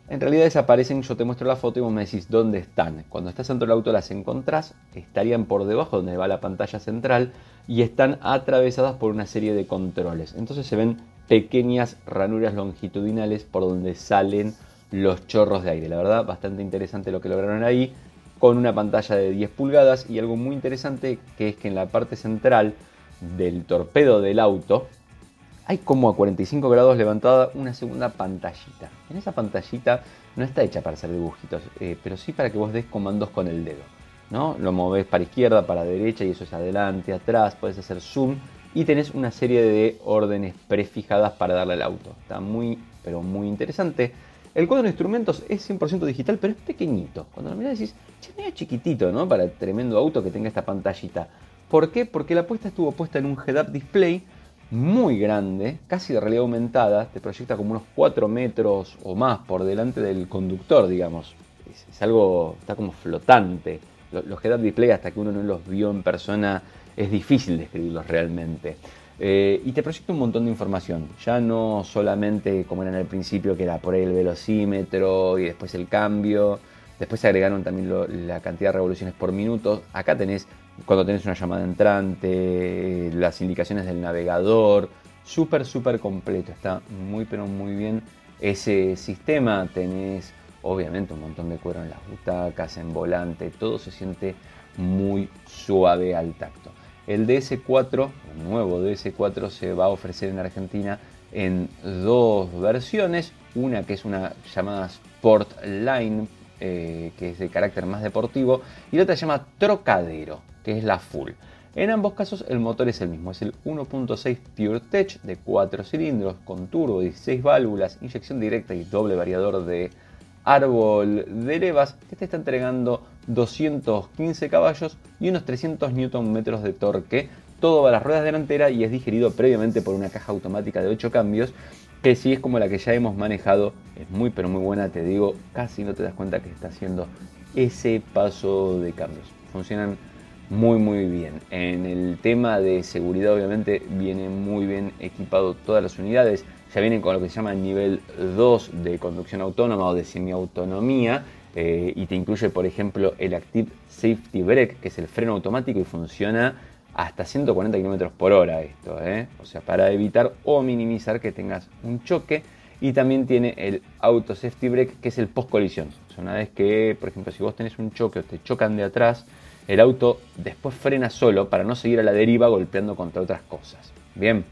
en realidad desaparecen, yo te muestro la foto y vos me decís dónde están. Cuando estás dentro del auto las encontrás, estarían por debajo donde va la pantalla central y están atravesadas por una serie de controles. Entonces se ven pequeñas ranuras longitudinales por donde salen los chorros de aire. La verdad, bastante interesante lo que lograron ahí, con una pantalla de 10 pulgadas y algo muy interesante que es que en la parte central del torpedo del auto hay como a 45 grados levantada una segunda pantallita. En esa pantallita no está hecha para hacer dibujitos, eh, pero sí para que vos des comandos con el dedo. ¿no? Lo moves para izquierda, para derecha y eso es adelante, atrás, puedes hacer zoom y tenés una serie de órdenes prefijadas para darle al auto. Está muy, pero muy interesante. El cuadro de instrumentos es 100% digital, pero es pequeñito. Cuando lo miras decís, che, medio chiquitito, ¿no? Para el tremendo auto que tenga esta pantallita. ¿Por qué? Porque la apuesta estuvo puesta en un head-up display muy grande, casi de realidad aumentada, te proyecta como unos 4 metros o más por delante del conductor, digamos. Es, algo, está como flotante. Los, head-up display, hasta que uno no los vio en persona, es difícil describirlos realmente. Eh, y te proyecta un montón de información, ya no solamente como era en el principio, que era por ahí el velocímetro y después el cambio, después se agregaron también la cantidad de revoluciones por minuto. Acá tenés cuando tenés una llamada entrante, las indicaciones del navegador, súper, súper completo, está muy, pero muy bien ese sistema, tenés obviamente un montón de cuero en las butacas, en volante, todo se siente muy suave al tacto. El DS4, el nuevo DS4 se va a ofrecer en Argentina en dos versiones, una que es una llamada Sport Line, eh, que es de carácter más deportivo, y la otra se llama Trocadero, que es la full. En ambos casos el motor es el mismo, es el 1.6 PureTech de 4 cilindros con turbo, 16 válvulas, inyección directa y doble variador de árbol de levas que te está entregando 215 caballos y unos 300 Nm de torque. Todo va a las ruedas delanteras y es digerido previamente por una caja automática de 8 cambios que si es como la que ya hemos manejado, es muy pero muy buena, te digo, casi no te das cuenta que está haciendo ese paso de cambios. Funcionan muy muy bien. En el tema de seguridad obviamente viene muy bien equipado todas las unidades. Ya vienen con lo que se llama nivel 2 de conducción autónoma o de semiautonomía eh, y te incluye por ejemplo el Active Safety Brake que es el freno automático y funciona hasta 140 km por hora esto, ¿eh? o sea para evitar o minimizar que tengas un choque y también tiene el Auto Safety Brake que es el post colisión. una vez que por ejemplo si vos tenés un choque o te chocan de atrás el auto después frena solo para no seguir a la deriva golpeando contra otras cosas. Bien,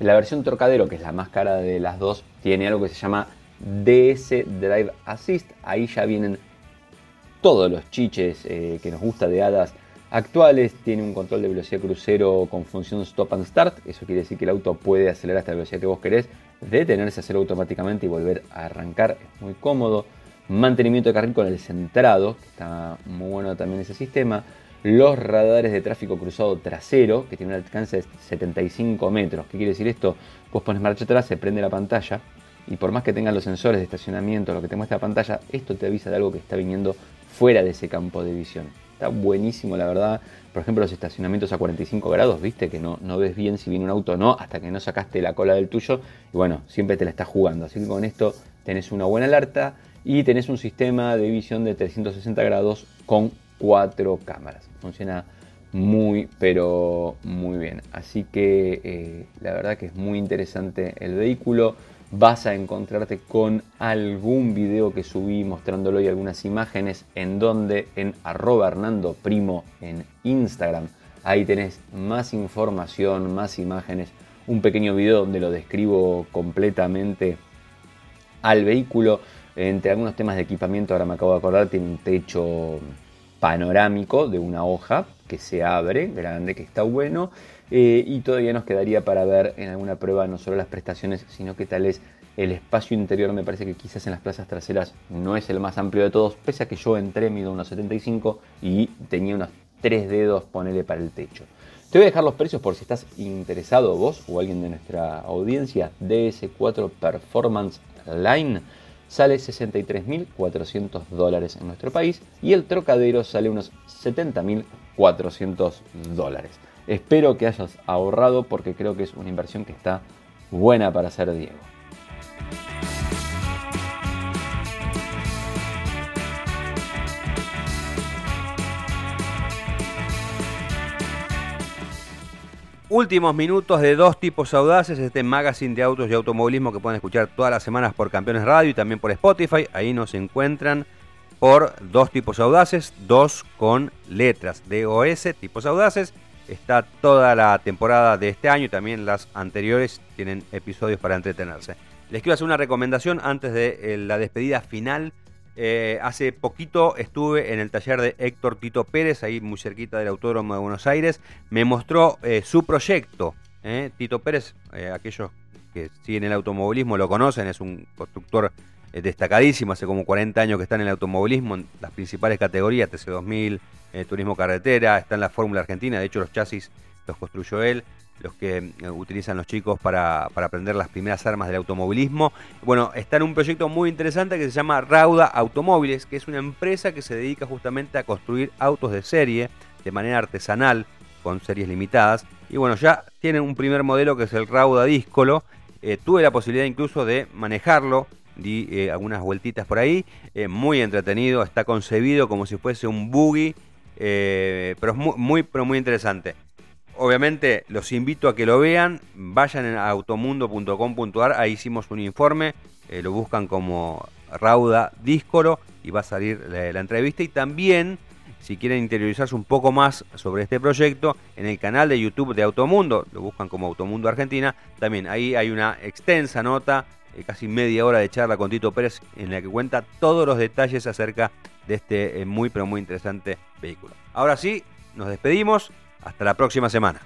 la versión Trocadero, que es la más cara de las dos, tiene algo que se llama DS Drive Assist. Ahí ya vienen todos los chiches eh, que nos gusta de hadas actuales. Tiene un control de velocidad crucero con función stop and start. Eso quiere decir que el auto puede acelerar hasta la velocidad que vos querés, detenerse, hacerlo automáticamente y volver a arrancar. Es muy cómodo mantenimiento de carril con el centrado, que está muy bueno también ese sistema, los radares de tráfico cruzado trasero, que tiene un alcance de 75 metros. ¿Qué quiere decir esto? Pues pones marcha atrás, se prende la pantalla y por más que tengan los sensores de estacionamiento, lo que te muestra la pantalla, esto te avisa de algo que está viniendo fuera de ese campo de visión. Está buenísimo, la verdad. Por ejemplo, los estacionamientos a 45 grados, viste que no, no ves bien si viene un auto o no hasta que no sacaste la cola del tuyo. Y bueno, siempre te la estás jugando. Así que con esto tenés una buena alerta y tenés un sistema de visión de 360 grados con cuatro cámaras. Funciona muy pero muy bien. Así que eh, la verdad que es muy interesante el vehículo. Vas a encontrarte con algún video que subí mostrándolo y algunas imágenes en donde en arroba Hernando Primo en Instagram. Ahí tenés más información, más imágenes, un pequeño video donde lo describo completamente al vehículo entre algunos temas de equipamiento, ahora me acabo de acordar, tiene un techo panorámico de una hoja que se abre, grande, que está bueno. Eh, y todavía nos quedaría para ver en alguna prueba no solo las prestaciones, sino que tal es El espacio interior me parece que quizás en las plazas traseras no es el más amplio de todos, pese a que yo entré, mido unos 75 y tenía unos tres dedos, ponele para el techo. Te voy a dejar los precios por si estás interesado vos o alguien de nuestra audiencia. DS4 Performance Line sale 63.400 dólares en nuestro país y el trocadero sale unos 70.400 dólares. Espero que hayas ahorrado porque creo que es una inversión que está buena para hacer Diego. Últimos minutos de dos tipos audaces, este magazine de autos y automovilismo que pueden escuchar todas las semanas por Campeones Radio y también por Spotify. Ahí nos encuentran por dos tipos audaces, dos con letras DOS, tipos audaces. Está toda la temporada de este año y también las anteriores tienen episodios para entretenerse. Les quiero hacer una recomendación antes de eh, la despedida final eh, hace poquito estuve en el taller de Héctor Tito Pérez, ahí muy cerquita del Autódromo de Buenos Aires. Me mostró eh, su proyecto. Tito Pérez, aquellos que siguen el automovilismo lo conocen, es un constructor destacadísimo, hace como 40 años que está en el automovilismo, en las principales categorías, TC2000, Turismo Carretera, está en la Fórmula Argentina, de hecho los chasis los construyó él los que eh, utilizan los chicos para, aprender las primeras armas del automovilismo. Bueno, está en un proyecto muy interesante que se llama Rauda Automóviles, que es una empresa que se dedica justamente a construir autos de serie de manera artesanal, con series limitadas. Y bueno, ya tienen un primer modelo que es el Rauda Díscolo. Eh, tuve la posibilidad incluso de manejarlo, di eh, algunas vueltitas por ahí. muy entretenido, está concebido como si fuese un buggy, pero es muy, pero muy interesante. Obviamente los invito a que lo vean, vayan a automundo.com.ar, ahí hicimos un informe, eh, lo buscan como Rauda Díscolo y va a salir la, entrevista y también si quieren interiorizarse un poco más sobre este proyecto, en el canal de YouTube de Automundo, lo buscan como Automundo Argentina, también ahí hay una extensa nota, eh, casi media hora de charla con Tito Pérez, en la que cuenta todos los detalles acerca de este eh, muy pero muy interesante vehículo. Ahora sí, nos despedimos, hasta la próxima semana.